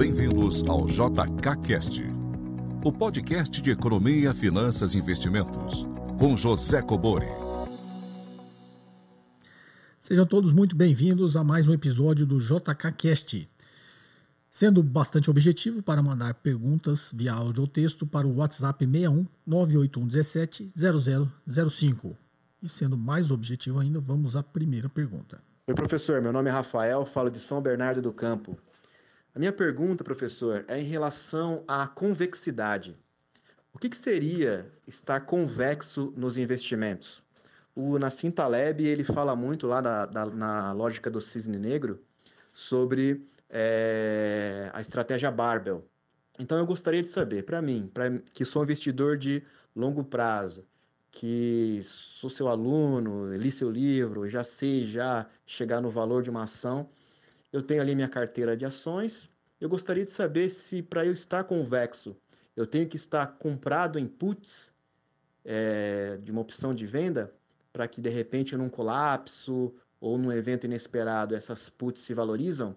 Bem-vindos ao JKCast, o podcast de economia, finanças e investimentos, com José Cobori. Sejam todos muito bem-vindos a mais um episódio do JKCast. Sendo bastante objetivo para mandar perguntas via áudio ou texto para o WhatsApp 61 981 17 0005. E sendo mais objetivo ainda, vamos à primeira pergunta. Oi, professor. Meu nome é Rafael, falo de São Bernardo do Campo. Minha pergunta, professor, é em relação à convexidade. O que, que seria estar convexo nos investimentos? O Nassim Taleb ele fala muito lá na, na, na lógica do cisne negro sobre é, a estratégia Barbell. Então eu gostaria de saber, para mim, para que sou investidor de longo prazo, que sou seu aluno, li seu livro, já sei já chegar no valor de uma ação, eu tenho ali minha carteira de ações. Eu gostaria de saber se para eu estar convexo, eu tenho que estar comprado em puts é, de uma opção de venda para que de repente num colapso ou num evento inesperado essas puts se valorizam?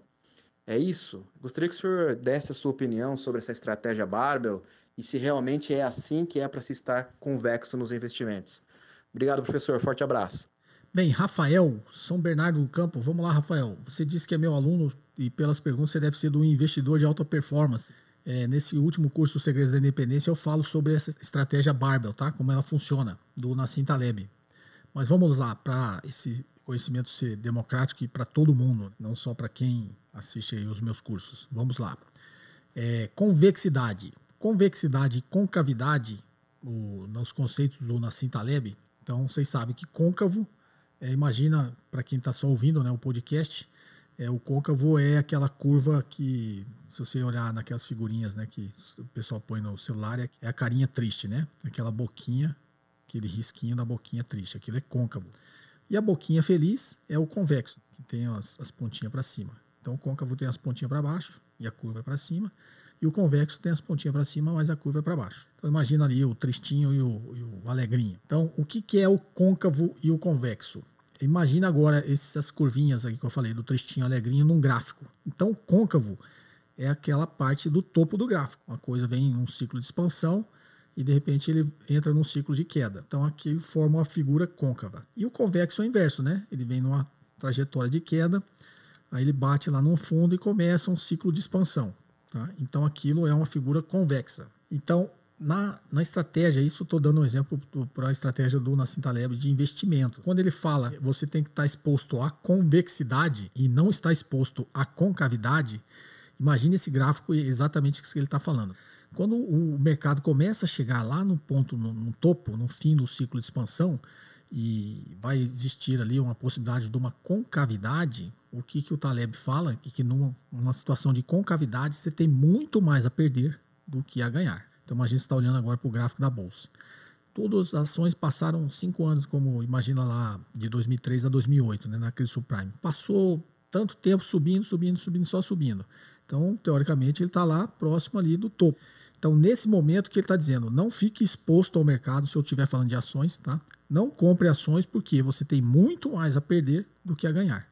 É isso? Gostaria que o senhor desse a sua opinião sobre essa estratégia Barbell e se realmente é assim que é para se estar convexo nos investimentos. Obrigado, professor. Forte abraço. Bem, Rafael, São Bernardo do Campo, vamos lá, Rafael. Você disse que é meu aluno e pelas perguntas você deve ser do investidor de alta performance. É, nesse último curso Segredos da Independência eu falo sobre essa estratégia Barbell, tá? Como ela funciona, do Nassim Taleb. Mas vamos lá, para esse conhecimento ser democrático e para todo mundo, não só para quem assiste os meus cursos. Vamos lá. É, convexidade. Convexidade e concavidade, o, nos conceitos do Nassim Taleb, então vocês sabem que côncavo, é, imagina, para quem está só ouvindo né, o podcast, é, o côncavo é aquela curva que, se você olhar naquelas figurinhas né, que o pessoal põe no celular, é, é a carinha triste, né? Aquela boquinha, aquele risquinho da boquinha triste, aquilo é côncavo. E a boquinha feliz é o convexo, que tem as, as pontinhas para cima. Então o côncavo tem as pontinhas para baixo e a curva é para cima. E o convexo tem as pontinhas para cima, mas a curva é para baixo. Então imagina ali o tristinho e o, e o alegrinho. Então o que, que é o côncavo e o convexo? Imagina agora essas curvinhas aqui que eu falei, do tristinho alegrinho, num gráfico. Então côncavo é aquela parte do topo do gráfico. Uma coisa vem em um ciclo de expansão e de repente ele entra num ciclo de queda. Então aqui ele forma uma figura côncava. E o convexo é o inverso, né? Ele vem numa trajetória de queda, aí ele bate lá no fundo e começa um ciclo de expansão. Tá? Então aquilo é uma figura convexa. Então na, na estratégia, isso estou dando um exemplo para a estratégia do Nassim Taleb de investimento. Quando ele fala você tem que estar tá exposto à convexidade e não está exposto à concavidade, imagine esse gráfico exatamente o que ele está falando. Quando o mercado começa a chegar lá no ponto, no, no, topo, no fim do ciclo de expansão, e vai existir ali uma possibilidade de uma concavidade, o que, que o Taleb fala? Que, que numa, numa situação de concavidade você tem muito mais a perder do que a ganhar. Então a gente está olhando agora para o gráfico da Bolsa. Todas as ações passaram cinco anos, como imagina lá, de 2003 a 2008, né, na crise subprime. Passou tanto tempo subindo, subindo, subindo, só subindo. Então, teoricamente, ele está lá próximo ali do topo. Então, nesse momento que ele está dizendo, não fique exposto ao mercado se eu estiver falando de ações, tá? Não compre ações porque você tem muito mais a perder do que a ganhar,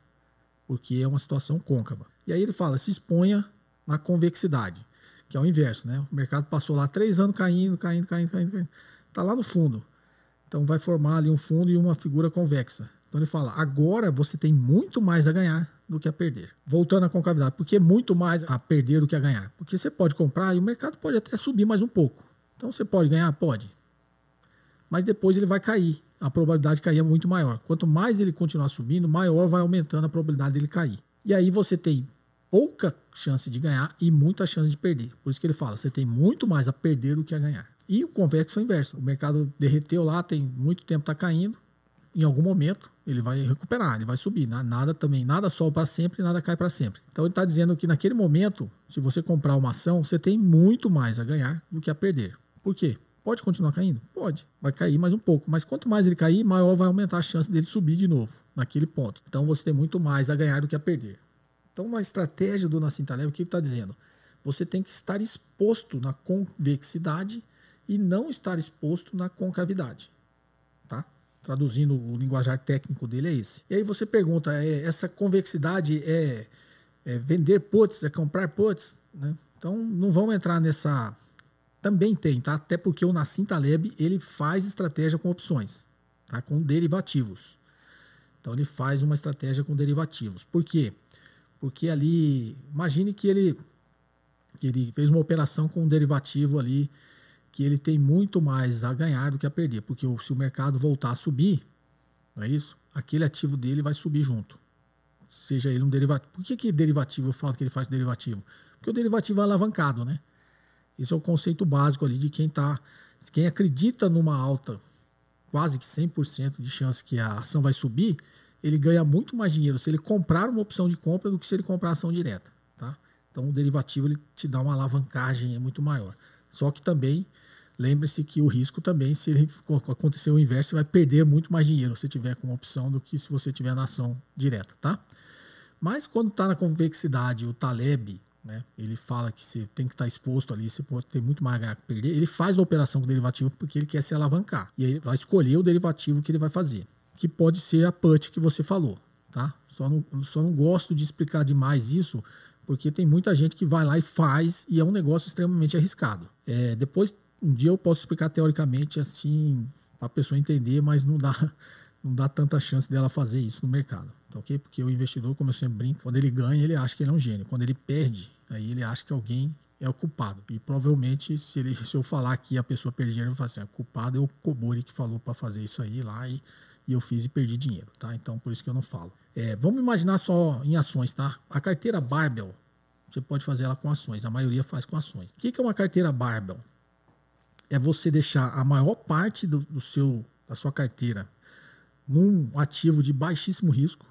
porque é uma situação côncava. E aí ele fala, se exponha na convexidade, que é o inverso, né? O mercado passou lá três anos caindo, caindo, caindo, caindo, caindo. Está lá no fundo. Então vai formar ali um fundo e uma figura convexa. Então ele fala, agora você tem muito mais a ganhar do que a perder. Voltando à concavidade, porque muito mais a perder do que a ganhar. Porque você pode comprar e o mercado pode até subir mais um pouco. Então você pode ganhar? Pode. Mas depois ele vai cair. A probabilidade de cair é muito maior. Quanto mais ele continuar subindo, maior vai aumentando a probabilidade dele cair. E aí você tem pouca chance de ganhar e muita chance de perder. Por isso que ele fala, você tem muito mais a perder do que a ganhar. E o convexo é o inverso. O mercado derreteu lá, tem muito tempo está caindo em algum momento ele vai recuperar, ele vai subir. Nada também, nada sobe para sempre, nada cai para sempre. Então ele está dizendo que naquele momento, se você comprar uma ação, você tem muito mais a ganhar do que a perder. Por quê? Pode continuar caindo? Pode. Vai cair mais um pouco. Mas quanto mais ele cair, maior vai aumentar a chance dele subir de novo, naquele ponto. Então você tem muito mais a ganhar do que a perder. Então, uma estratégia do Nassim Taleb, o que ele está dizendo? Você tem que estar exposto na convexidade e não estar exposto na concavidade. Tá? Traduzindo o linguajar técnico dele é esse. E aí você pergunta, é, essa convexidade é, é, vender puts, é comprar puts? Né? Então, não vamos entrar nessa. Também tem, tá? Até porque o Nassim Taleb ele faz estratégia com opções, tá? com derivativos. Então, ele faz uma estratégia com derivativos. Por quê? Porque ali, imagine que ele, que ele fez uma operação com um derivativo ali que ele tem muito mais a ganhar do que a perder, porque se o mercado voltar a subir, não é isso? Aquele ativo dele vai subir junto. Seja ele um derivativo. Por que, que derivativo eu falo que ele faz derivativo? Porque o derivativo é alavancado, né? Esse é o conceito básico ali de quem tá, quem acredita numa alta, quase que 100% de chance que a ação vai subir, ele ganha muito mais dinheiro se ele comprar uma opção de compra do que se ele comprar ação direta, tá? Então o derivativo ele te dá uma alavancagem muito maior. Só que também lembre-se que o risco também, se ele acontecer o inverso, você vai perder muito mais dinheiro se tiver com opção do que se você tiver na ação direta, tá? Mas quando está na convexidade, o Taleb, né, ele fala que você tem que estar tá exposto ali, você pode ter muito mais a perder. Ele faz a operação com o derivativo porque ele quer se alavancar. E ele vai escolher o derivativo que ele vai fazer, que pode ser a put que você falou, tá? Só não, só não gosto de explicar demais isso, porque tem muita gente que vai lá e faz e é um negócio extremamente arriscado. É, depois, um dia eu posso explicar teoricamente assim para a pessoa entender, mas não dá, não dá tanta chance dela fazer isso no mercado, tá ok? Porque o investidor, como eu sempre brinco, quando ele ganha, ele acha que ele é um gênio. Quando ele perde, aí ele acha que alguém é o culpado. E provavelmente, se, ele, se eu falar que a pessoa perdeu ele vai falar assim: o culpado é o Kobori que falou para fazer isso aí lá e, e eu fiz e perdi dinheiro, tá? Então, por isso que eu não falo. É, vamos imaginar só em ações, tá? A carteira Barbell, você pode fazer ela com ações, a maioria faz com ações. O que é uma carteira Barbell? É você deixar a maior parte do, do seu, da sua carteira num ativo de baixíssimo risco.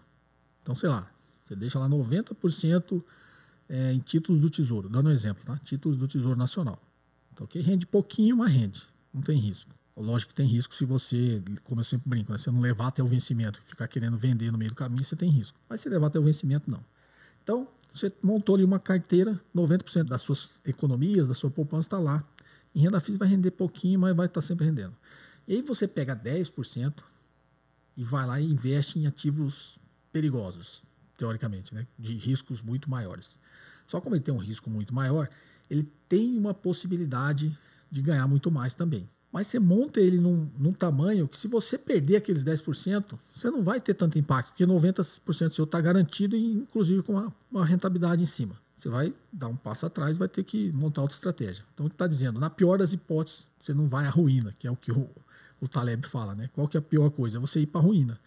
Então, sei lá, você deixa lá 90% é, em títulos do Tesouro, dando um exemplo, tá? Títulos do Tesouro Nacional. Então, que rende pouquinho, mas rende, não tem risco. Lógico que tem risco se você, como eu sempre brinco, né? você não levar até o vencimento, ficar querendo vender no meio do caminho, você tem risco. Mas se levar até o vencimento, não. Então, você montou ali uma carteira, 90% das suas economias, da sua poupança está lá. Em renda fixa vai render pouquinho, mas vai estar tá sempre rendendo. E aí você pega 10% e vai lá e investe em ativos perigosos, teoricamente, né? de riscos muito maiores. Só como ele tem um risco muito maior, ele tem uma possibilidade de ganhar muito mais também. Mas você monta ele num, num, tamanho que se você perder aqueles 10%, você não vai ter tanto impacto, porque 90% seu está garantido, inclusive com uma, uma, rentabilidade em cima. Você vai dar um passo atrás vai ter que montar outra estratégia. Então, ele está dizendo, na pior das hipóteses, você não vai à ruína, que é o que o, o Taleb fala, né? Qual que é a pior coisa? É você ir para a ruína.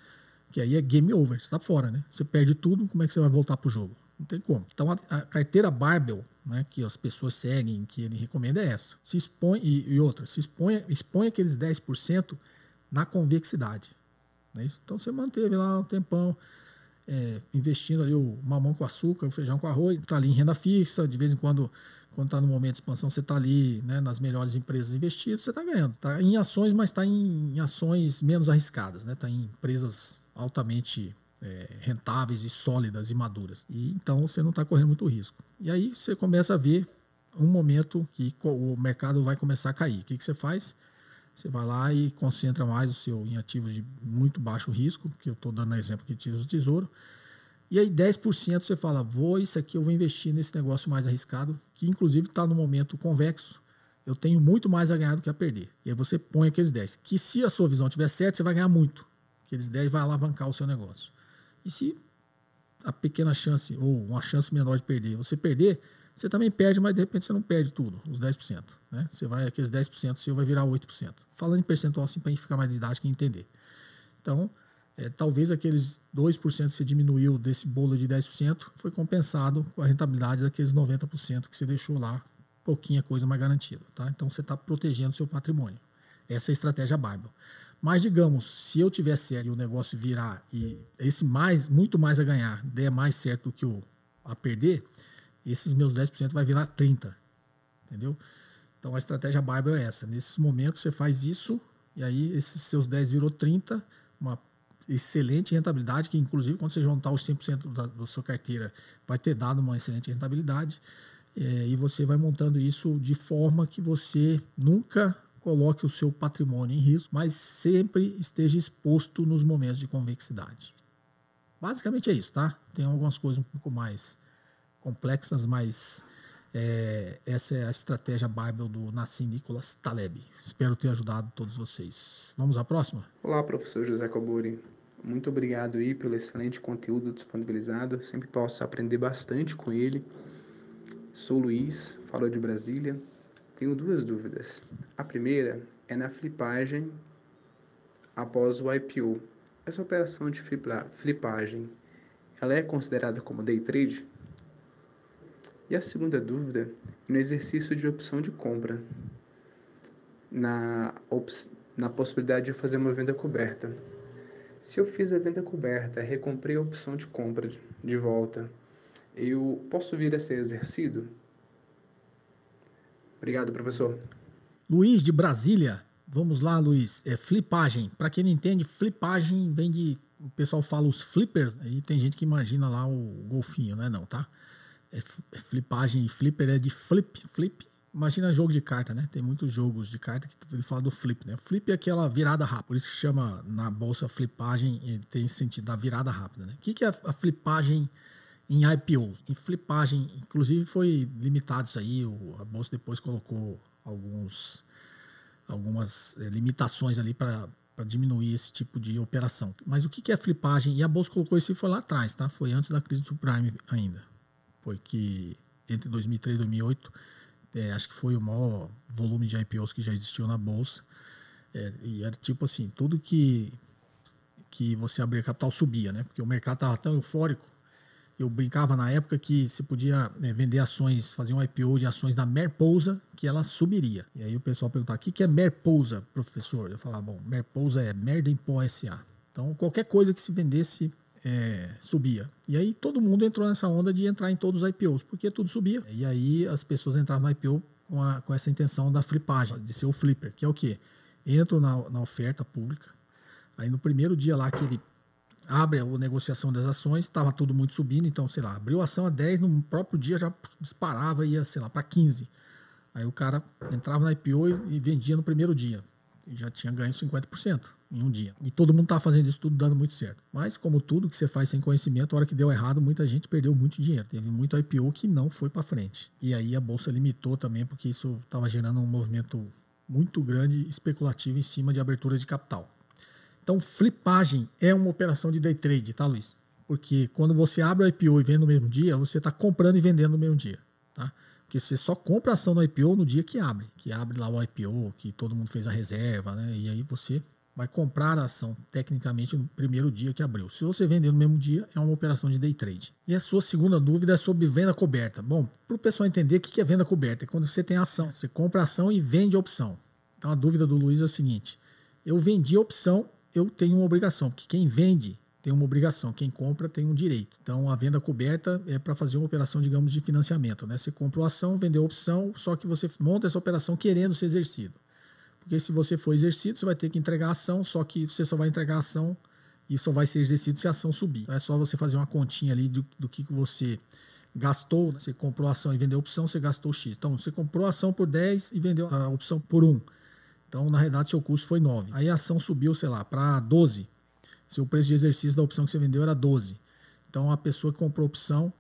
Que aí é game over, você está fora, né? Você perde tudo, como é que você vai voltar para o jogo? Não tem como. Então, a, a carteira Barbell né, que as pessoas seguem, que ele recomenda é essa. Se expõe, e, e outra, se expõe, expõe aqueles 10% na convexidade. Né? Então você manteve lá um tempão, é, investindo ali o mamão com açúcar, o feijão com arroz, está ali em renda fixa, de vez em quando, quando está no momento de expansão, você está ali né, nas melhores empresas investidas, você está ganhando. Está em ações, mas está em, em, ações menos arriscadas, está né? Tá em empresas altamente é, rentáveis e sólidas e maduras. E então você não está correndo muito risco. E aí você começa a ver um momento que o mercado vai começar a cair. O que, que você faz? Você vai lá e concentra mais o seu em ativos de muito baixo risco, que eu estou dando exemplo aqui de do tesouro. E aí 10% você fala, vou, isso aqui eu vou investir nesse negócio mais arriscado, que inclusive está no momento convexo. Eu tenho muito mais a ganhar do que a perder. E aí você põe aqueles 10. Que se a sua visão estiver certa, você vai ganhar muito. Aqueles 10 vai alavancar o seu negócio. E se a pequena chance, ou uma chance menor de perder, você perder, você também perde, mas de repente você não perde tudo, os 10%. Né? Você vai, aqueles 10% seu vai virar 8%. Falando em percentual, assim, para ficar mais didático e entender. Então, é, talvez aqueles 2% que você diminuiu desse bolo de 10% foi compensado com a rentabilidade daqueles 90% que você deixou lá, pouquinha coisa mais garantida. Tá? Então, você está protegendo seu patrimônio. Essa é a estratégia Barbell. Mas digamos, se eu tiver certo e o negócio virar e esse mais, muito mais a ganhar, der mais certo do que o a perder, esses meus 10% vai virar 30. Entendeu? Então a estratégia Barbell é essa. Nesses momentos você faz isso e aí esses seus 10 virou 30, uma excelente rentabilidade, que inclusive quando você juntar os 100% da, da sua carteira vai ter dado uma excelente rentabilidade. É, e você vai montando isso de forma que você nunca coloque o seu patrimônio em risco, mas sempre esteja exposto nos momentos de convexidade. Basicamente é isso, tá? Tem algumas coisas um pouco mais complexas, mas É, essa é a estratégia Bible do Nassim Nicolas Taleb. Espero ter ajudado todos vocês. Vamos à próxima? Olá, professor José Coburi. Muito obrigado aí pelo excelente conteúdo disponibilizado. Sempre posso aprender bastante com ele. Sou Luiz, falo de Brasília. Tenho duas dúvidas. A primeira é na flipagem após o IPO. Essa operação de flipagem, ela é considerada como day trade? E a segunda dúvida, no exercício de opção de compra, na, na possibilidade de fazer uma venda coberta. Se eu fiz a venda coberta, recomprei a opção de compra de volta, eu posso vir a ser exercido? Obrigado, professor. Luiz, de Brasília. Vamos lá, Luiz. É flipagem. Para quem não entende, flipagem vem de. O pessoal fala os flippers, aí tem gente que imagina lá o golfinho, não é não, tá? é, flipagem, flipper é de flip, flip. Imagina jogo de carta, né? Tem muitos jogos de carta que ele fala do flip, né? Flip é aquela virada rápida, por isso que chama na bolsa flipagem, tem sentido da virada rápida, né? O que, que é a flipagem em IPO? Em flipagem, inclusive foi limitado isso aí, a bolsa depois colocou alguns algumas é, limitações ali para diminuir esse tipo de operação. Mas o que, que é flipagem? E a bolsa colocou isso foi lá atrás, tá? Foi antes da crise do Prime ainda foi que entre 2003 e 2008, é, acho que foi o maior volume de IPOs que já existiu na bolsa. É, e era tipo assim, tudo que que você abria capital subia, né? Porque o mercado estava tão eufórico. Eu brincava na época que se podia é, vender ações, fazer um IPO de ações da Merpousa, que ela subiria. E aí o pessoal perguntava, o que, que é Merpousa, professor? Eu falava, bom, Merpousa é Merda em Pó S.A. Então, qualquer coisa que se vendesse é, subia. E aí todo mundo entrou nessa onda de entrar em todos os IPOs, porque tudo subia. E aí as pessoas entravam no IPO com, a, com essa intenção da flipagem, de ser o flipper, que é o quê? Entro na, na oferta pública, aí no primeiro dia lá que ele abre a negociação das ações, estava tudo muito subindo, então, sei lá, abriu a ação a 10, no próprio dia já disparava, ia, sei lá, para 15. Aí o cara entrava na IPO e, e vendia no primeiro dia. E já tinha ganho 50% em um dia. E todo mundo tá fazendo isso tudo dando muito certo. Mas, como tudo que você faz sem conhecimento, a hora que deu errado, muita gente perdeu muito dinheiro. Teve muito IPO que não foi para frente. E aí a bolsa limitou também, porque isso estava gerando um movimento muito grande especulativo em cima de abertura de capital. Então, flipagem é uma operação de day trade, tá, Luiz? Porque quando você abre o IPO e vende no mesmo dia, você está comprando e vendendo no mesmo dia, tá? Porque você só compra ação no IPO no dia que abre, que abre lá o IPO, que todo mundo fez a reserva, né? E aí você vai comprar a ação tecnicamente no primeiro dia que abriu. Se você vender no mesmo dia, é uma operação de day trade. E a sua segunda dúvida é sobre venda coberta. Bom, para o pessoal entender o que é venda coberta, é quando você tem ação, você compra ação e vende a opção. Então a dúvida do Luiz é a seguinte: eu vendi a opção, eu tenho uma obrigação, porque quem vende tem uma obrigação, quem compra tem um direito. Então a venda coberta é para fazer uma operação, digamos, de financiamento. Né? Você comprou ação, vendeu opção, só que você monta essa operação querendo ser exercido. Porque se você for exercido, você vai ter que entregar a ação, só que você só vai entregar a ação e só vai ser exercido se a ação subir. É só você fazer uma continha ali do, do que, você gastou. Você comprou a ação e vendeu a opção, você gastou X. Então, você comprou a ação por 10 e vendeu a opção por 1. Então, na realidade, seu custo foi 9. Aí a ação subiu, sei lá, para 12. Seu preço de exercício da opção que você vendeu era 12. Então, a pessoa que comprou a opção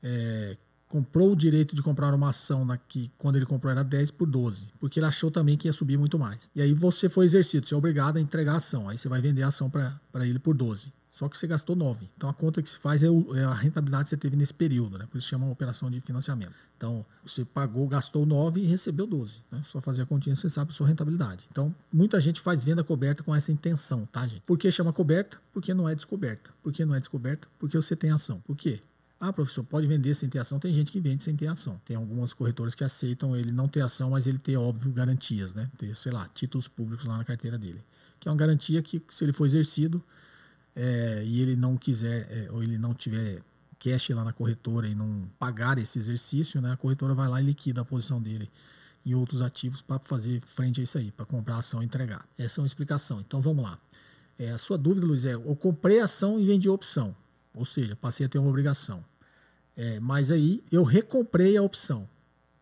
é, comprou o direito de comprar uma ação na que quando ele comprou era 10 por 12, porque ele achou também que ia subir muito mais. E aí você foi exercido, você é obrigado a entregar a ação. Aí você vai vender a ação para ele por 12. Só que você gastou 9. Então a conta que se faz é, é a rentabilidade que você teve nesse período, né? Por isso chama operação de financiamento. Então você pagou, gastou 9 e recebeu 12. Né? Só fazer a continha você sabe a sua rentabilidade. Então muita gente faz venda coberta com essa intenção, tá, gente? Por que chama coberta? Porque não é descoberta. Por que não é descoberta? Porque você tem ação. Por quê? Ah, professor, pode vender sem ter ação? Tem gente que vende sem ter ação. Tem algumas corretoras que aceitam ele não ter ação, mas ele ter, óbvio, garantias, né? Ter, sei lá, títulos públicos lá na carteira dele. Que é uma garantia que, se ele for exercido é, e ele não quiser, é, ou ele não tiver cash lá na corretora e não pagar esse exercício, né? A corretora vai lá e liquida a posição dele em outros ativos para fazer frente a isso aí, para comprar ação e entregar. Essa é uma explicação. Então vamos lá. É, a sua dúvida, Luiz, é: eu comprei ação e vendi opção. Ou seja, passei a ter uma obrigação. É, mas aí eu recomprei a opção.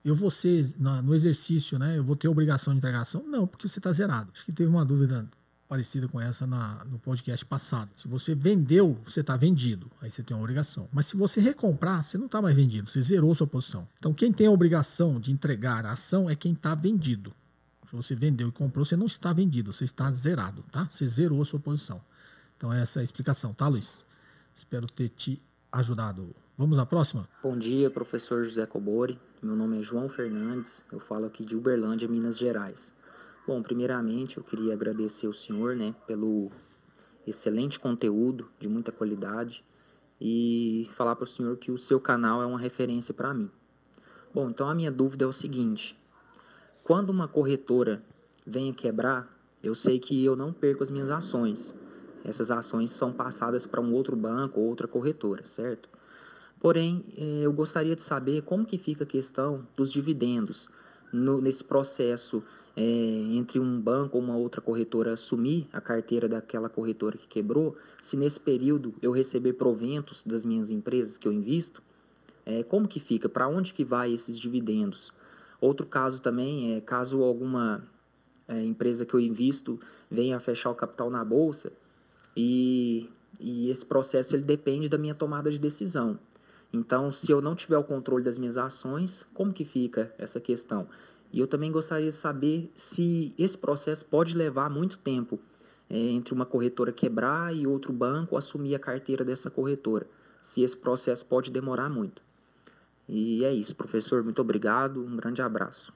Eu vou ser na, no exercício, né? Eu vou ter obrigação de entregar ação? Não, porque você está zerado. Acho que teve uma dúvida parecida com essa na, no podcast passado. Se você vendeu, você está vendido, aí você tem uma obrigação. Mas se você recomprar, você não está mais vendido, você zerou sua posição. Então quem tem a obrigação de entregar a ação é quem está vendido. Se você vendeu e comprou, você não está vendido, você está zerado, tá? Você zerou a sua posição. Então essa é a explicação, tá, Luiz? Espero ter te ajudado. Vamos à próxima? Bom dia, professor José Cobori. Meu nome é João Fernandes, eu falo aqui de Uberlândia, Minas Gerais. Bom, primeiramente eu queria agradecer o senhor, né, pelo excelente conteúdo de muita qualidade e falar para o senhor que o seu canal é uma referência para mim. Bom, então a minha dúvida é o seguinte: quando uma corretora vem a quebrar, eu sei que eu não perco as minhas ações. Essas ações são passadas para um outro banco ou outra corretora, certo? Porém, eh, eu gostaria de saber como que fica a questão dos dividendos no, nesse processo é, entre um banco ou uma outra corretora assumir a carteira daquela corretora que quebrou, se nesse período eu receber proventos das minhas empresas que eu invisto, é, como que fica? Para onde que vai esses dividendos? Outro caso também é caso alguma é, empresa que eu invisto venha a fechar o capital na bolsa e, e esse processo ele depende da minha tomada de decisão. Então, se eu não tiver o controle das minhas ações, como que fica essa questão? E eu também gostaria de saber se esse processo pode levar muito tempo é, entre uma corretora quebrar e outro banco assumir a carteira dessa corretora. Se esse processo pode demorar muito. E é isso, professor. Muito obrigado. Um grande abraço.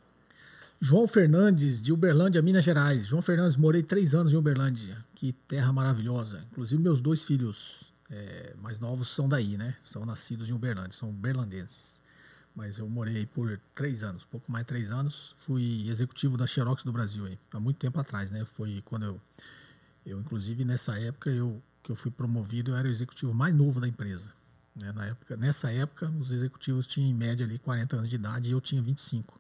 João Fernandes, de Uberlândia, Minas Gerais. João Fernandes, morei três anos em Uberlândia. Que terra maravilhosa. Inclusive, meus dois filhos é, mais novos são daí, né? São nascidos em Uberlândia, são berlandenses. Mas eu morei por três anos, pouco mais de três anos. Fui executivo da Xerox do Brasil aí, há muito tempo atrás, né? Foi quando eu, eu inclusive, nessa época, eu que eu fui promovido, eu era o executivo mais novo da empresa. Né? Na época, nessa época, os executivos tinham em média ali 40 anos de idade e eu tinha 25.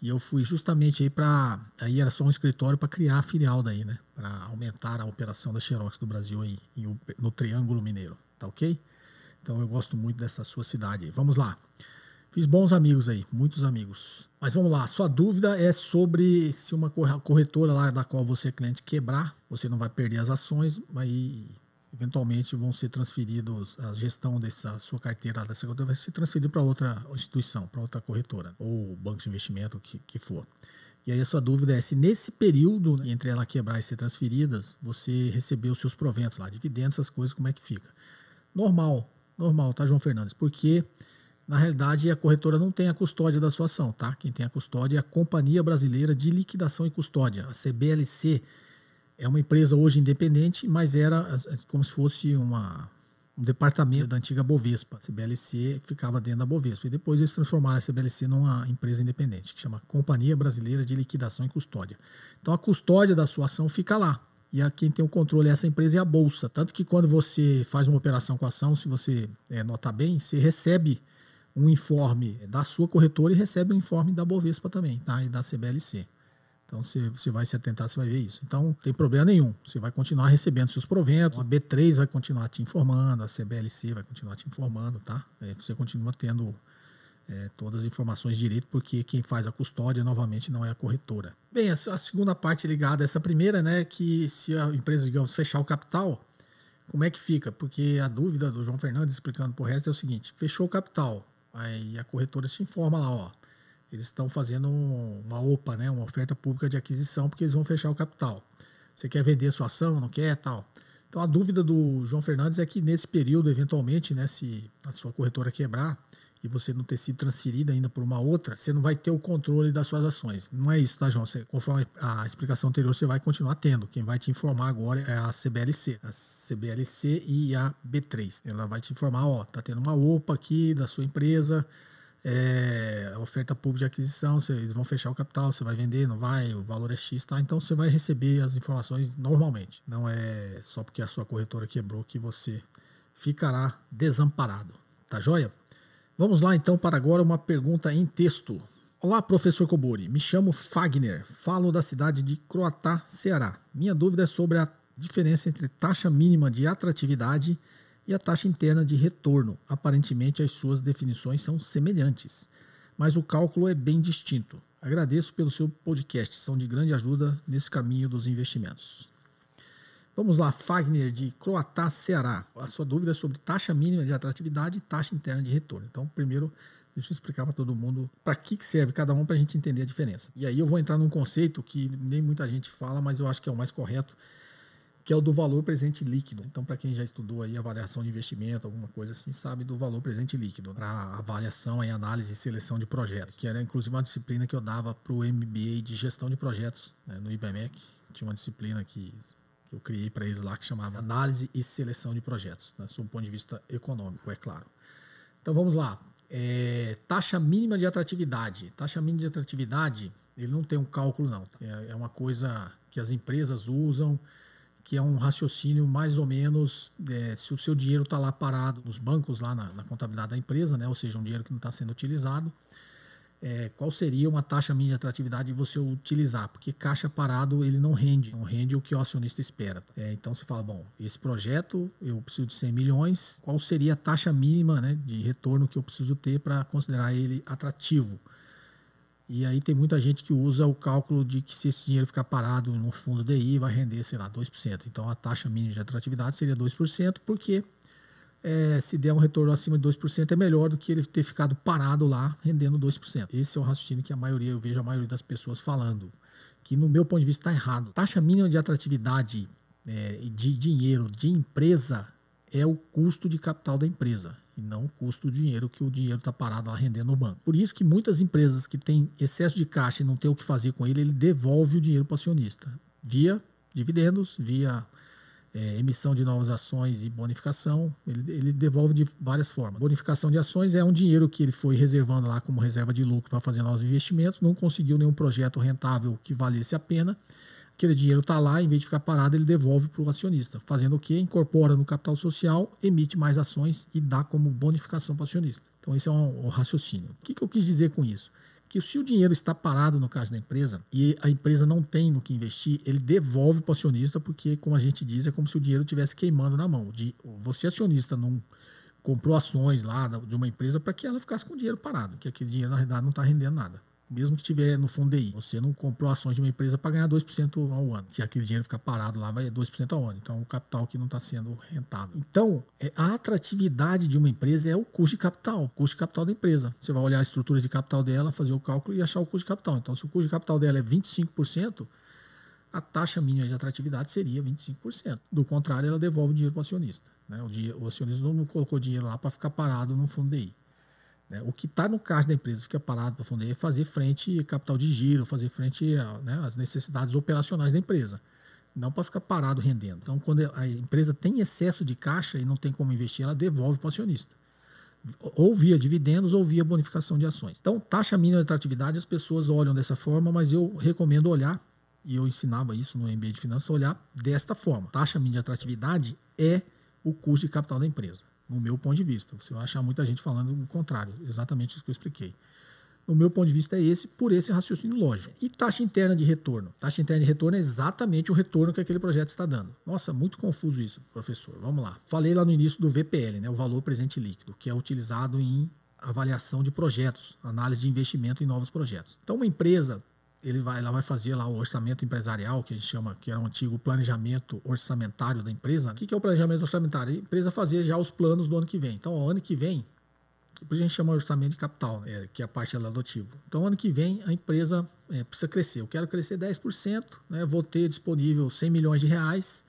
E eu fui justamente aí para. Aí era só um escritório para criar a filial daí, né? Para aumentar a operação da Xerox do Brasil aí, no Triângulo Mineiro. Tá ok? Então eu gosto muito dessa sua cidade. Vamos lá. Fiz bons amigos aí, muitos amigos. Mas vamos lá, sua dúvida é sobre se uma corretora lá da qual você é cliente quebrar, você não vai perder as ações, aí eventualmente vão ser transferidos, a gestão dessa sua carteira dessa corretora vai ser transferida para outra instituição, para outra corretora, ou banco de investimento, que, que for. E aí a sua dúvida é se nesse período entre ela quebrar e ser transferidas, você recebeu os seus proventos lá, dividendos, essas coisas, como é que fica? Normal, normal, tá, João Fernandes? Porque, na realidade, a corretora não tem a custódia da sua ação, tá? Quem tem a custódia é a Companhia Brasileira de Liquidação e Custódia, a CBLC, é uma empresa hoje independente, mas era como se fosse uma, um departamento da antiga Bovespa. A CBLC ficava dentro da Bovespa. E depois eles transformaram a CBLC numa empresa independente, que chama Companhia Brasileira de Liquidação e Custódia. Então a custódia da sua ação fica lá. E a quem tem o controle dessa empresa é a Bolsa. Tanto que quando você faz uma operação com a ação, se você é, nota bem, você recebe um informe da sua corretora e recebe um informe da Bovespa também, tá? E da CBLC. Então você, vai se atentar, você vai ver isso. Então não tem problema nenhum. Você vai continuar recebendo seus proventos, a B3 vai continuar te informando, a CBLC vai continuar te informando, tá? É, você continua tendo é, todas as informações direito, porque quem faz a custódia novamente não é a corretora. Bem, a, a segunda parte ligada a essa primeira, né, que se a empresa, digamos, fechar o capital, como é que fica? Porque a dúvida do João Fernandes explicando por resto é o seguinte: fechou o capital, aí a corretora te informa lá, ó eles estão fazendo uma OPA, né, uma oferta pública de aquisição, porque eles vão fechar o capital. Você quer vender sua ação, não quer, tal. Então a dúvida do João Fernandes é que nesse período, eventualmente, né, se a sua corretora quebrar e você não ter sido transferido ainda por uma outra, você não vai ter o controle das suas ações. Não é isso, tá, João? Você, conforme a explicação anterior, você vai continuar tendo. Quem vai te informar agora é a CBLC, a CBLC e a B3. Ela vai te informar, ó, tá tendo uma OPA aqui da sua empresa, é, oferta pública de aquisição, você, eles vão fechar o capital, você vai vender, não vai, o valor é X, tá? Então você vai receber as informações normalmente. Não é só porque a sua corretora quebrou que você ficará desamparado, tá joia? Vamos lá então para agora uma pergunta em texto. Olá, professor Kobori. Me chamo Fagner, falo da cidade de Croatá, Ceará. Minha dúvida é sobre a diferença entre taxa mínima de atratividade e a taxa interna de retorno. Aparentemente, as suas definições são semelhantes, mas o cálculo é bem distinto. Agradeço pelo seu podcast, são de grande ajuda nesse caminho dos investimentos. Vamos lá, Fagner de Croatá, Ceará. A sua dúvida é sobre taxa mínima de atratividade e taxa interna de retorno. Então, primeiro, deixa eu explicar para todo mundo para que, que serve cada um para a gente entender a diferença. E aí eu vou entrar num conceito que nem muita gente fala, mas eu acho que é o mais correto, que é o do valor presente líquido. Então, para quem já estudou aí avaliação de investimento, alguma coisa assim, sabe do valor presente líquido para avaliação análise e seleção de projetos, que era inclusive uma disciplina que eu dava para o MBA de gestão de projetos né, no IBMEC. Tinha uma disciplina que, que eu criei para eles lá que chamava análise e seleção de projetos, né, sob o ponto de vista econômico, é claro. Então vamos lá. É, taxa mínima de atratividade. Taxa mínima de atratividade, ele não tem um cálculo, não. É, é uma coisa que as empresas usam que é um raciocínio mais ou menos é, se o seu dinheiro está lá parado nos bancos, lá na, na, contabilidade da empresa, né, ou seja, um dinheiro que não está sendo utilizado, é, qual seria uma taxa mínima de atratividade de você utilizar? Porque caixa parado ele não rende, não rende o que o acionista espera. É, então você fala, bom, esse projeto eu preciso de 100 milhões, qual seria a taxa mínima né, de retorno que eu preciso ter para considerar ele atrativo? E aí tem muita gente que usa o cálculo de que se esse dinheiro ficar parado no fundo DI vai render, sei lá, 2%. Então a taxa mínima de atratividade seria 2%, porque é, se der um retorno acima de 2% é melhor do que ele ter ficado parado lá rendendo 2%. Esse é o raciocínio que a maioria, eu vejo a maioria das pessoas falando, que no meu ponto de vista está errado. Taxa mínima de atratividade é, de dinheiro de empresa é o custo de capital da empresa e não o custo do dinheiro que o dinheiro está parado lá rendendo no banco. Por isso que muitas empresas que têm excesso de caixa e não tem o que fazer com ele, ele devolve o dinheiro para o acionista via dividendos, via é, emissão de novas ações e bonificação. Ele, ele, devolve de várias formas. Bonificação de ações é um dinheiro que ele foi reservando lá como reserva de lucro para fazer novos investimentos, não conseguiu nenhum projeto rentável que valesse a pena aquele dinheiro está lá, em vez de ficar parado, ele devolve para o acionista. Fazendo o quê? Incorpora no capital social, emite mais ações e dá como bonificação para o acionista. Então, esse é um, um raciocínio. O que, que eu quis dizer com isso? Que se o dinheiro está parado no caso da empresa e a empresa não tem no que investir, ele devolve para o acionista, porque, como a gente diz, é como se o dinheiro estivesse queimando na mão. De, você, acionista, não comprou ações lá de uma empresa para que ela ficasse com o dinheiro parado, que aquele dinheiro, na realidade, não está rendendo nada mesmo que tiver no fundo DI. Você não comprou ações de uma empresa para ganhar 2% ao ano. Que aquele dinheiro fica parado lá, vai 2% ao ano. Então, o capital que não está sendo rentável. Então, é, a atratividade de uma empresa é o custo de capital, o custo de capital da empresa. Você vai olhar a estrutura de capital dela, fazer o cálculo e achar o custo de capital. Então, se o custo de capital dela é 25%, a taxa mínima de atratividade seria 25%. Do contrário, ela devolve o dinheiro para o acionista. Né? O, dia, o acionista não colocou dinheiro lá para ficar parado no fundo DI. Né? O que está no caixa da empresa fica parado para fundo é fazer frente capital de giro, fazer frente né, às necessidades operacionais da empresa. Não para ficar parado rendendo. Então, quando a empresa tem excesso de caixa e não tem como investir, ela devolve para o acionista. Ou via dividendos ou via bonificação de ações. Então, taxa mínima de atratividade, as pessoas olham dessa forma, mas eu recomendo olhar, e eu ensinava isso no MBA de Finanças, olhar desta forma. Taxa mínima de atratividade é o custo de capital da empresa no meu ponto de vista. Você vai achar muita gente falando o contrário, exatamente isso que eu expliquei. No meu ponto de vista é esse, por esse raciocínio lógico. E taxa interna de retorno? Taxa interna de retorno é exatamente o retorno que aquele projeto está dando. Nossa, muito confuso isso, professor. Vamos lá. Falei lá no início do VPL, né, o valor presente líquido, que é utilizado em avaliação de projetos, análise de investimento em novos projetos. Então, uma empresa ele vai, ela vai fazer lá o orçamento empresarial, que a gente chama, que era um antigo planejamento orçamentário da empresa. O que é o planejamento orçamentário? A empresa fazia já os planos do ano que vem. Então, o ano que vem, a gente chama orçamento de capital, é, que é a parte do adotivo. Então, ano que vem, a empresa é, precisa crescer. Eu quero crescer 10%, né, vou ter disponível 100 milhões de reais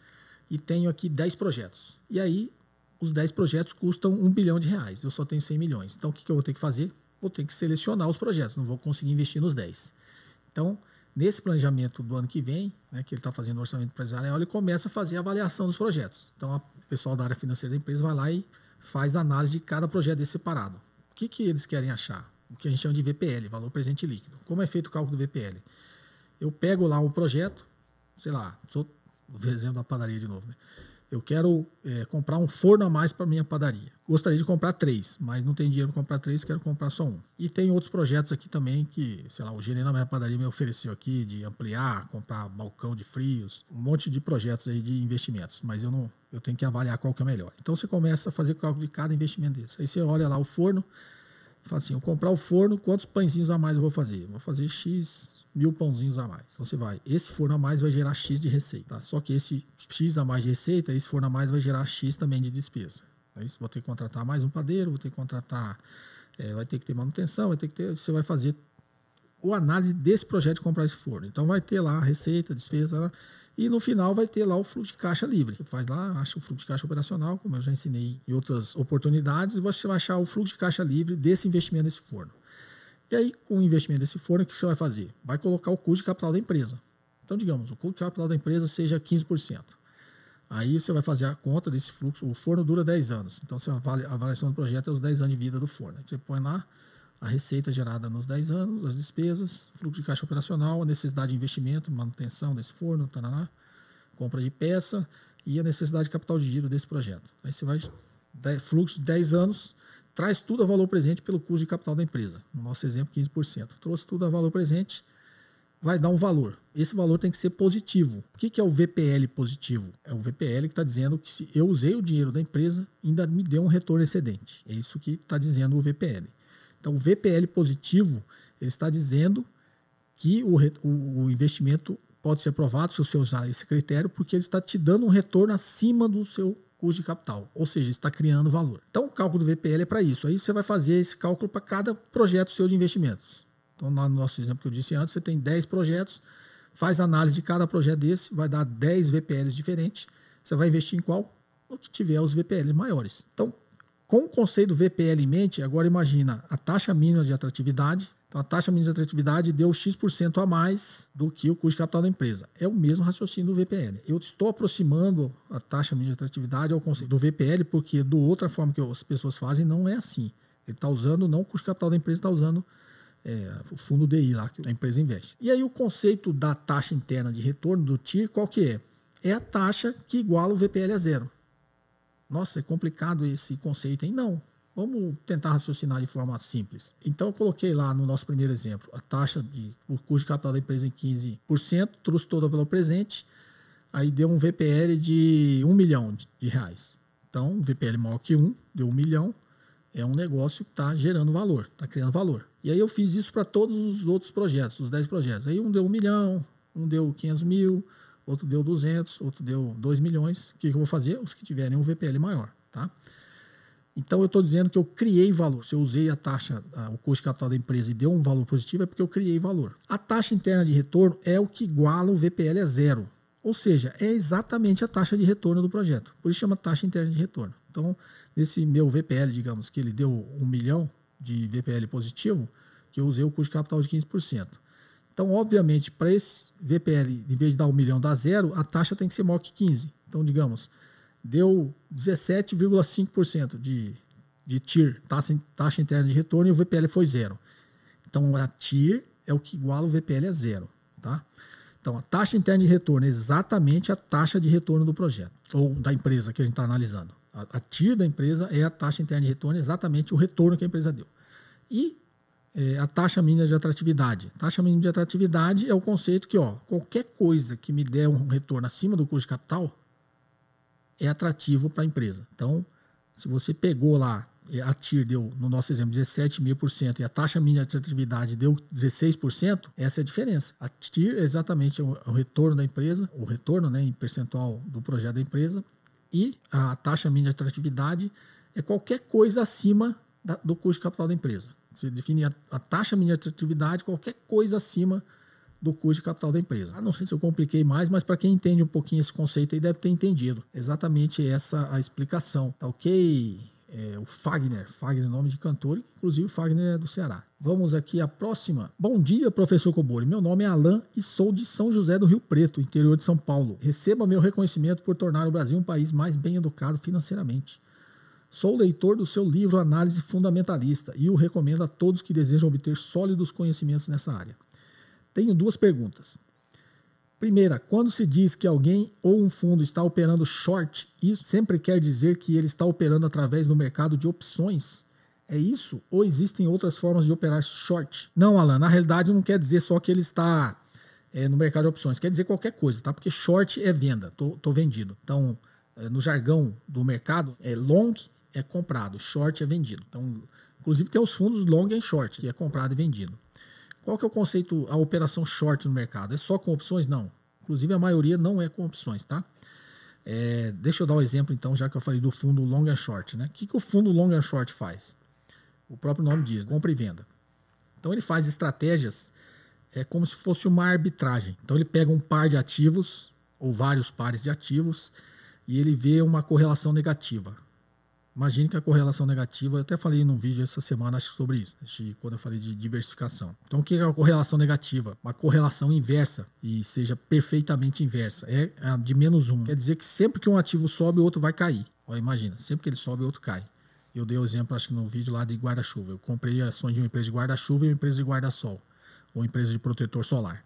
e tenho aqui 10 projetos. E aí, os 10 projetos custam 1 bilhão de reais. Eu só tenho 100 milhões. Então, o que, que eu vou ter que fazer? Vou ter que selecionar os projetos, não vou conseguir investir nos 10. Então, nesse planejamento do ano que vem, né, que ele está fazendo o orçamento empresarial, ele começa a fazer a avaliação dos projetos. Então, o pessoal da área financeira da empresa vai lá e faz a análise de cada projeto desse separado. O que, que eles querem achar? O que a gente chama de VPL, valor presente líquido. Como é feito o cálculo do VPL? Eu pego lá um projeto, sei lá, sou o exemplo da padaria de novo, né? Eu quero é, comprar um forno a mais para minha padaria. Gostaria de comprar três, mas não tenho dinheiro para comprar três, quero comprar só um. E tem outros projetos aqui também que, sei lá, o gerente da minha padaria me ofereceu aqui de ampliar, comprar balcão de frios, um monte de projetos aí de investimentos, mas eu não, eu tenho que avaliar qual que é melhor. Então você começa a fazer o cálculo de cada investimento desse. Aí você olha lá o forno, fala assim, eu comprar o forno, quantos pãezinhos a mais eu vou fazer? vou fazer X mil pãozinhos a mais. Então você vai, esse forno a mais vai gerar X de receita. Tá? Só que esse X a mais de receita, esse forno a mais vai gerar X também de despesa. É isso, vou ter que contratar mais um padeiro, vou ter que contratar, é, vai ter que ter manutenção, vai ter que ter, você vai fazer o análise desse projeto de comprar esse forno. Então vai ter lá a receita, despesa, e no final vai ter lá o fluxo de caixa livre. Você faz lá, acha o fluxo de caixa operacional, como eu já ensinei em outras oportunidades, e você vai achar o fluxo de caixa livre desse investimento nesse forno. E aí, com o investimento desse forno, o que você vai fazer? Vai colocar o custo de capital da empresa. Então, digamos, o custo de capital da empresa seja 15%. Aí você vai fazer a conta desse fluxo. O forno dura 10 anos. Então, você avalia, a avaliação do projeto é os 10 anos de vida do forno. Você põe lá a receita gerada nos 10 anos, as despesas, fluxo de caixa operacional, a necessidade de investimento, manutenção desse forno, taraná, compra de peça e a necessidade de capital de giro desse projeto. Aí você vai, fluxo de 10 anos, traz tudo a valor presente pelo custo de capital da empresa. No nosso exemplo, 15%. Trouxe tudo a valor presente, vai dar um valor. Esse valor tem que ser positivo. O que é o VPL positivo? É o VPL que está dizendo que se eu usei o dinheiro da empresa, ainda me deu um retorno excedente. É isso que está dizendo o VPL. Então, o VPL positivo, ele está dizendo que o, o, o investimento pode ser aprovado se você usar esse critério, porque ele está te dando um retorno acima do seu custo de capital, ou seja, está criando valor. Então, o cálculo do VPL é para isso. Aí você vai fazer esse cálculo para cada projeto seu de investimentos. Então, no nosso exemplo que eu disse antes, você tem 10 projetos, faz análise de cada projeto desse, vai dar 10 VPLs diferentes. Você vai investir em qual? No que tiver os VPLs maiores. Então, com o conceito VPL em mente, agora imagina a taxa mínima de atratividade. Então, a taxa mínima de atratividade deu X% a mais do que o custo de capital da empresa. É o mesmo raciocínio do VPL. Eu estou aproximando a taxa mínima de atratividade ao conceito do VPL, porque do outra forma que as pessoas fazem, não é assim. Ele está usando, não o custo de capital da empresa, está usando é, o fundo DI lá que a empresa investe. E aí o conceito da taxa interna de retorno do TIR, qual que é? É a taxa que iguala o VPL a zero. Nossa, é complicado esse conceito, hein? Não. Vamos tentar raciocinar de forma simples. Então, eu coloquei lá no nosso primeiro exemplo a taxa de o custo de capital da empresa em 15%, trouxe todo o valor presente, aí deu um VPL de 1 milhão de reais. Então, VPL maior que 1, deu 1 milhão, é um negócio que está gerando valor, está criando valor. E aí eu fiz isso para todos os outros projetos, os 10 projetos. Aí um deu 1 milhão, um deu 500 mil, outro deu 200, outro deu 2 milhões. O que, que eu vou fazer? Os que tiverem um VPL maior, tá? Então eu estou dizendo que eu criei valor. Se eu usei a taxa, o custo de capital da empresa e deu um valor positivo, é porque eu criei valor. A taxa interna de retorno é o que iguala o VPL a zero. Ou seja, é exatamente a taxa de retorno do projeto. Por isso chama taxa interna de retorno. Então, nesse meu VPL, digamos que ele deu um milhão de VPL positivo, que eu usei o custo de capital de 15%. Então, obviamente, para esse VPL, em vez de dar um milhão, dar zero, a taxa tem que ser maior que 15. Então, digamos, deu 17,5% de, de TIR, taxa, taxa interna de retorno, e o VPL foi zero. Então, a TIR é o que iguala o VPL a zero. Tá? Então, a taxa interna de retorno é exatamente a taxa de retorno do projeto, ou da empresa que a gente está analisando. A, a TIR da empresa é a taxa interna de retorno, exatamente o retorno que a empresa deu. E é, a taxa mínima de atratividade. Taxa mínima de atratividade é o conceito que ó, qualquer coisa que me der um retorno acima do custo de capital é atrativo para a empresa. Então, se você pegou lá, a TIR deu, no nosso exemplo, 17 mil por cento e a taxa mínima de atratividade deu 16%, essa é a diferença. A TIR é exatamente o, retorno da empresa, o retorno né, em percentual do projeto da empresa, e a taxa mínima de atratividade é qualquer coisa acima da, do custo de capital da empresa. Você define a, a taxa mínima de atividade, qualquer coisa acima do custo de capital da empresa. Ah, não sei se eu compliquei mais, mas para quem entende um pouquinho esse conceito aí deve ter entendido. Exatamente essa a explicação. Tá ok? É, o Fagner, Fagner é nome de cantor, inclusive o Fagner é do Ceará. Vamos aqui à próxima. Bom dia, professor Cobori. Meu nome é Alain e sou de São José do Rio Preto, interior de São Paulo. Receba meu reconhecimento por tornar o Brasil um país mais bem educado financeiramente. Sou leitor do seu livro Análise Fundamentalista e o recomendo a todos que desejam obter sólidos conhecimentos nessa área. Tenho duas perguntas. Primeira, quando se diz que alguém ou um fundo está operando short, isso sempre quer dizer que ele está operando através do mercado de opções? É isso? Ou existem outras formas de operar short? Não, Alan, na realidade não quer dizer só que ele está é, no mercado de opções, quer dizer qualquer coisa, tá? Porque short é venda, tô, tô vendido. Então, é, no jargão do mercado, é long é comprado, short é vendido. Então, inclusive tem os fundos long e short, que é comprado e vendido. Qual que é o conceito, a operação short no mercado? É só com opções? Não. Inclusive a maioria não é com opções, tá? É, deixa eu dar um exemplo então, já que eu falei do fundo long and short, né? O que, que o fundo long and short faz? O próprio nome diz, compra e venda. Então ele faz estratégias é como se fosse uma arbitragem. Então ele pega um par de ativos ou vários pares de ativos e ele vê uma correlação negativa. Imagine que a correlação negativa, eu até falei num vídeo essa semana acho, sobre isso, quando eu falei de diversificação. Então, o que é a correlação negativa? Uma correlação inversa, e seja perfeitamente inversa, é a de menos um. Quer dizer que sempre que um ativo sobe, o outro vai cair. Ó, imagina, sempre que ele sobe, o outro cai. Eu dei o exemplo, acho que no vídeo lá de guarda-chuva. Eu comprei ações de uma empresa de guarda-chuva e uma empresa de guarda-sol, ou empresa de protetor solar.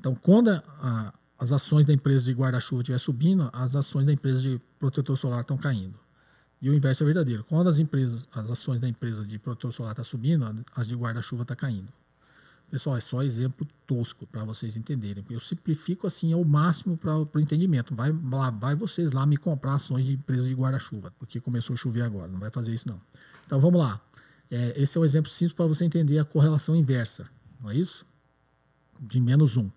Então, quando a, a, as ações da empresa de guarda-chuva estiver subindo, as ações da empresa de protetor solar estão caindo. E o inverso é verdadeiro. Quando as empresas, as ações da empresa de protetor solar estão tá subindo, as de guarda-chuva estão tá caindo. Pessoal, é só exemplo tosco para vocês entenderem. Eu simplifico assim ao máximo para o entendimento. Vai lá, vai vocês lá me comprar ações de empresa de guarda-chuva, porque começou a chover agora. Não vai fazer isso não. Então vamos lá. É, esse é um exemplo simples para você entender a correlação inversa. Não é isso? De menos um.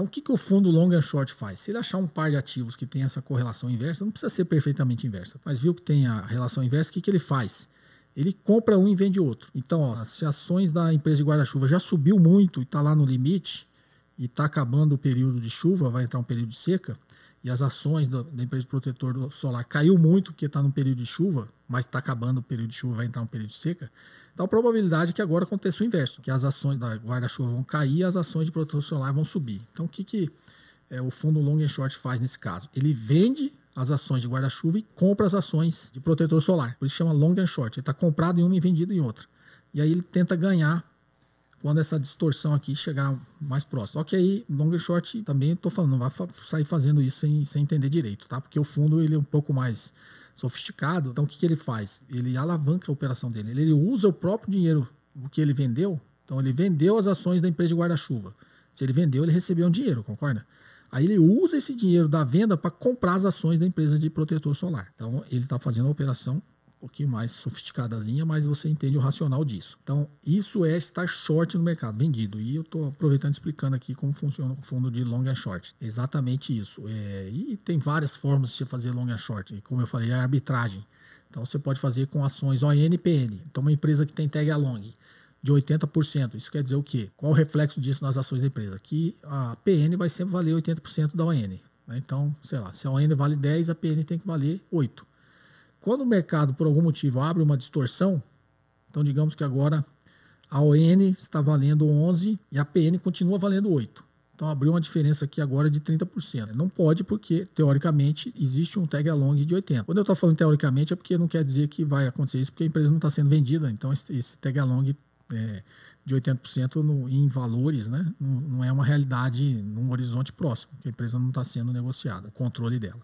Então, o que, que o fundo long and short faz? Se ele achar um par de ativos que tem essa correlação inversa, não precisa ser perfeitamente inversa, mas viu que tem a relação inversa, o que, que ele faz? Ele compra um e vende outro. Então, ó, se ações da empresa de guarda-chuva já subiu muito e está lá no limite, e está acabando o período de chuva, vai entrar um período de seca, e as ações da, da empresa protetor solar caiu muito porque está no período de chuva, mas está acabando o período de chuva, vai entrar um período de seca, então a probabilidade é que agora aconteça o inverso, que as ações da guarda-chuva vão cair e as ações de protetor solar vão subir. Então o que, que é, o fundo long and short faz nesse caso? Ele vende as ações de guarda-chuva e compra as ações de protetor solar. Por isso chama long and short. Ele está comprado em uma e vendido em outra. E aí ele tenta ganhar quando essa distorção aqui chegar mais próximo. Só que aí, long short, também estou falando, não vai sair fazendo isso sem, sem entender direito, tá? Porque o fundo ele é um pouco mais sofisticado. Então, o que, que ele faz? Ele alavanca a operação dele. Ele usa o próprio dinheiro que ele vendeu. Então, ele vendeu as ações da empresa de guarda-chuva. Se ele vendeu, ele recebeu um dinheiro, concorda? Aí ele usa esse dinheiro da venda para comprar as ações da empresa de protetor solar. Então, ele está fazendo a operação pouquinho mais sofisticadazinha, mas você entende o racional disso. Então, isso é estar short no mercado, vendido. E eu estou aproveitando explicando aqui como funciona o fundo de long and short. Exatamente isso. É, e tem várias formas de fazer long and short. E como eu falei, é arbitragem. Então, você pode fazer com ações ON e PN. Então, uma empresa que tem tag along de 80%. Isso quer dizer o quê? Qual o reflexo disso nas ações da empresa? Que a PN vai sempre valer 80% da ON. Né? Então, sei lá, se a ON vale 10, a PN tem que valer 8. Quando o mercado, por algum motivo, abre uma distorção, então digamos que agora a ON está valendo 11 e a PN continua valendo 8. Então abriu uma diferença aqui agora de 30%. Não pode porque, teoricamente, existe um tag along de 80%. Quando eu estou falando teoricamente é porque não quer dizer que vai acontecer isso porque a empresa não está sendo vendida. Então esse, tag along é, de 80% no, em valores né, não, não, é uma realidade num horizonte próximo, que a empresa não está sendo negociada, o controle dela.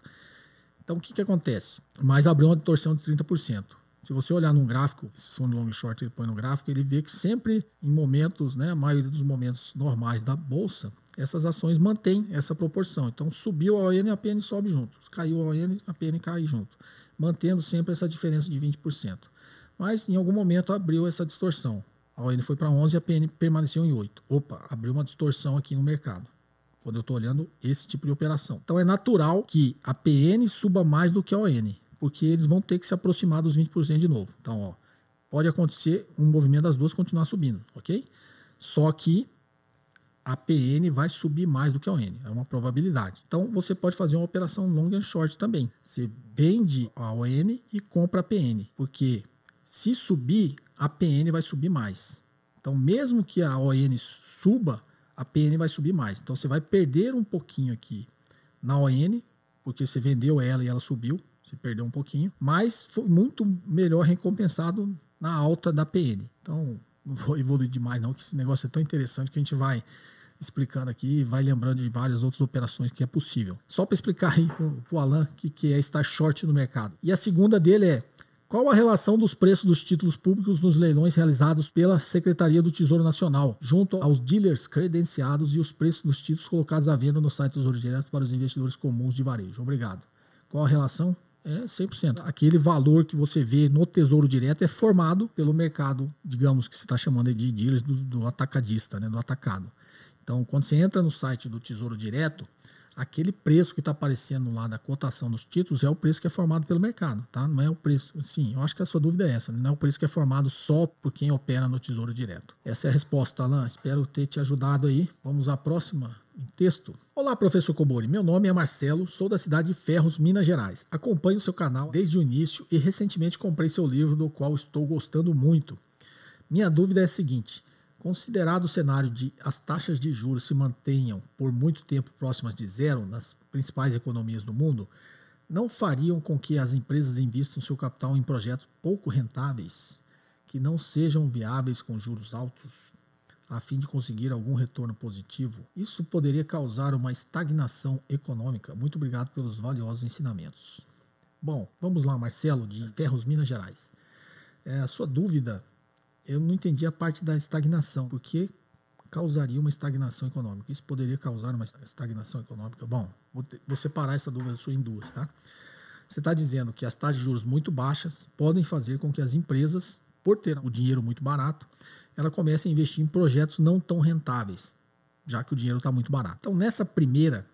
Então, o que, que acontece? Mas abriu uma distorção de 30%. Se você olhar num gráfico, esse fundo long short ele põe no gráfico, ele vê que sempre em momentos, né, a maioria dos momentos normais da bolsa, essas ações mantêm essa proporção. Então, subiu a ON e a PN sobe junto. Caiu a ON, a PN cai junto. Mantendo sempre essa diferença de 20%. Mas, em algum momento, abriu essa distorção. A ON foi para 11 e a PN permaneceu em 8. Opa, abriu uma distorção aqui no mercado quando eu estou olhando esse tipo de operação. Então é natural que a PN suba mais do que a ON, porque eles vão ter que se aproximar dos 20% de novo. Então, ó, pode acontecer um movimento das duas continuar subindo, ok? Só que a PN vai subir mais do que a ON, é uma probabilidade. Então você pode fazer uma operação long and short também. Você vende a ON e compra a PN, porque se subir, a PN vai subir mais. Então, mesmo que a ON suba, a PN vai subir mais. Então você vai perder um pouquinho aqui na ON, porque você vendeu ela e ela subiu, você perdeu um pouquinho, mas foi muito melhor recompensado na alta da PN. Então não vou evoluir demais não, que esse negócio é tão interessante que a gente vai explicando aqui e vai lembrando de várias outras operações que é possível. Só para explicar aí para o Alan o que, que é estar short no mercado. E a segunda dele é qual a relação dos preços dos títulos públicos nos leilões realizados pela Secretaria do Tesouro Nacional, junto aos dealers credenciados e os preços dos títulos colocados à venda no site Tesouro Direto para os investidores comuns de varejo? Obrigado. Qual a relação? É 100%. Aquele valor que você vê no Tesouro Direto é formado pelo mercado, digamos que você está chamando de dealers do, do atacadista, né, do atacado. Então, quando você entra no site do Tesouro Direto, aquele preço que está aparecendo lá da cotação dos títulos é o preço que é formado pelo mercado, tá? Não é o preço. Sim, eu acho que a sua dúvida é essa, né? não é o preço que é formado só por quem opera no Tesouro Direto. Essa é a resposta, Alan. Espero ter te ajudado aí. Vamos à próxima em texto. Olá, professor Cobori. Meu nome é Marcelo, sou da cidade de Ferros, Minas Gerais. Acompanho seu canal desde o início e recentemente comprei seu livro, do qual estou gostando muito. Minha dúvida é a seguinte: Considerado o cenário de as taxas de juros se mantenham por muito tempo próximas de zero nas principais economias do mundo, não fariam com que as empresas investam seu capital em projetos pouco rentáveis, que não sejam viáveis com juros altos, a fim de conseguir algum retorno positivo? Isso poderia causar uma estagnação econômica. Muito obrigado pelos valiosos ensinamentos. Bom, vamos lá, Marcelo, de Ferros, Minas Gerais. É, a sua dúvida eu não entendi a parte da estagnação, porque causaria uma estagnação econômica. Isso poderia causar uma estagnação econômica. Bom, vou, vou separar essa dúvida sua em duas, tá? Você está dizendo que as taxas de juros muito baixas podem fazer com que as empresas, por ter o dinheiro muito barato, ela comece a investir em projetos não tão rentáveis, já que o dinheiro está muito barato. Então, nessa primeira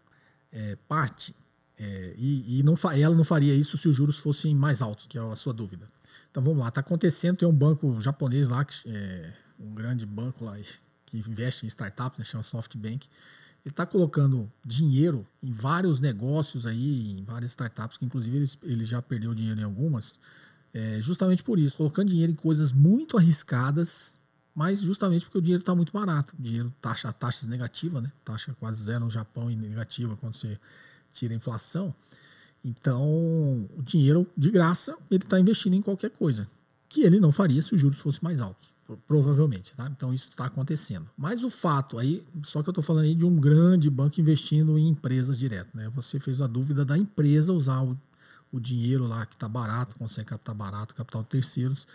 é, parte, é, e, e não, ela não faria isso se os juros fossem mais altos, que é a sua dúvida. Então vamos lá, está acontecendo, tem um banco japonês lá, que é um grande banco lá que investe em startups, né, chama SoftBank. Ele está colocando dinheiro em vários negócios aí, em várias startups, que inclusive ele, ele já perdeu dinheiro em algumas, é, justamente por isso, colocando dinheiro em coisas muito arriscadas, mas justamente porque o dinheiro está muito barato. O dinheiro, taxa, taxas negativa, né? Taxa quase zero no Japão e negativa quando você tira a inflação. Então, o dinheiro de graça ele está investindo em qualquer coisa, que ele não faria se os juros fossem mais altos, provavelmente. Tá? Então, isso está acontecendo. Mas o fato aí, só que eu estou falando aí de um grande banco investindo em empresas direto. Né? Você fez a dúvida da empresa usar o, o dinheiro lá que está barato, consegue captar barato, capital de terceiros,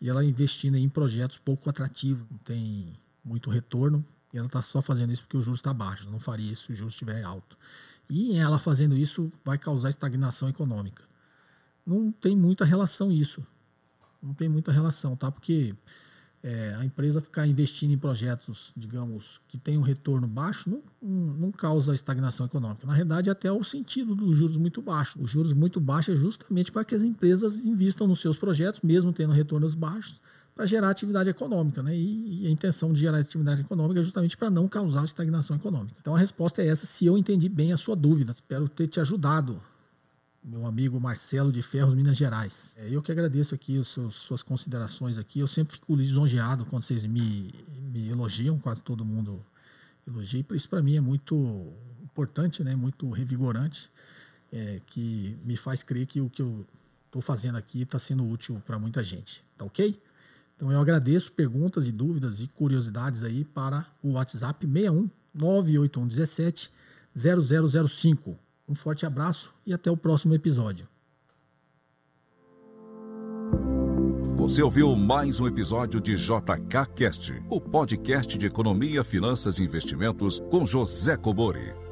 e ela investindo em projetos pouco atrativos, não tem muito retorno, e ela está só fazendo isso porque o juros está baixo. Não faria isso se o juros estiver alto. E ela fazendo isso vai causar estagnação econômica. Não tem muita relação isso. Não tem muita relação, tá? Porque é, a empresa ficar investindo em projetos, digamos, que tem um retorno baixo, não, não, causa estagnação econômica. Na realidade, é até o sentido dos juros muito baixos. Os juros muito baixos é justamente para que as empresas investam nos seus projetos, mesmo tendo retornos baixos, para gerar atividade econômica, né? E, e, a intenção de gerar atividade econômica é justamente para não causar estagnação econômica. Então a resposta é essa, se eu entendi bem a sua dúvida. Espero ter te ajudado, meu amigo Marcelo de Ferros, Minas Gerais. É, eu que agradeço aqui as suas considerações aqui. Eu sempre fico lisonjeado quando vocês me, me elogiam, quase todo mundo elogia. E isso para mim é muito importante, né? Muito revigorante, é, que me faz crer que o que eu estou fazendo aqui está sendo útil para muita gente. Tá ok? Então eu agradeço perguntas e dúvidas e curiosidades aí para o WhatsApp 61 98117 0005. Um forte abraço e até o próximo episódio. Você ouviu mais um episódio de JK Cast, o podcast de economia, finanças e investimentos com José Cobori.